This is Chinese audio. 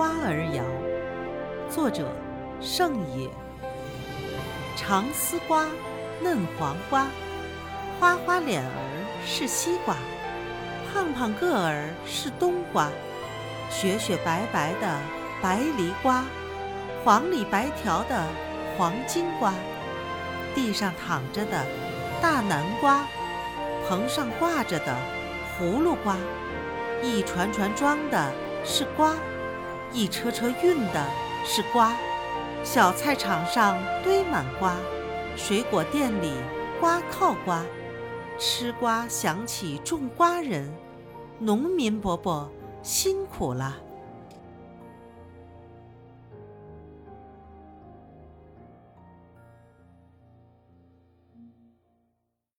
瓜儿谣》，作者盛野。长丝瓜，嫩黄瓜，花花脸儿是西瓜，胖胖个儿是冬瓜，雪雪白白的白梨瓜，黄里白条的黄金瓜，地上躺着的大南瓜，棚上挂着的葫芦瓜，一船船装的是瓜，一车车运的是瓜。小菜场上堆满瓜，水果店里瓜靠瓜，吃瓜想起种瓜人，农民伯伯辛苦了。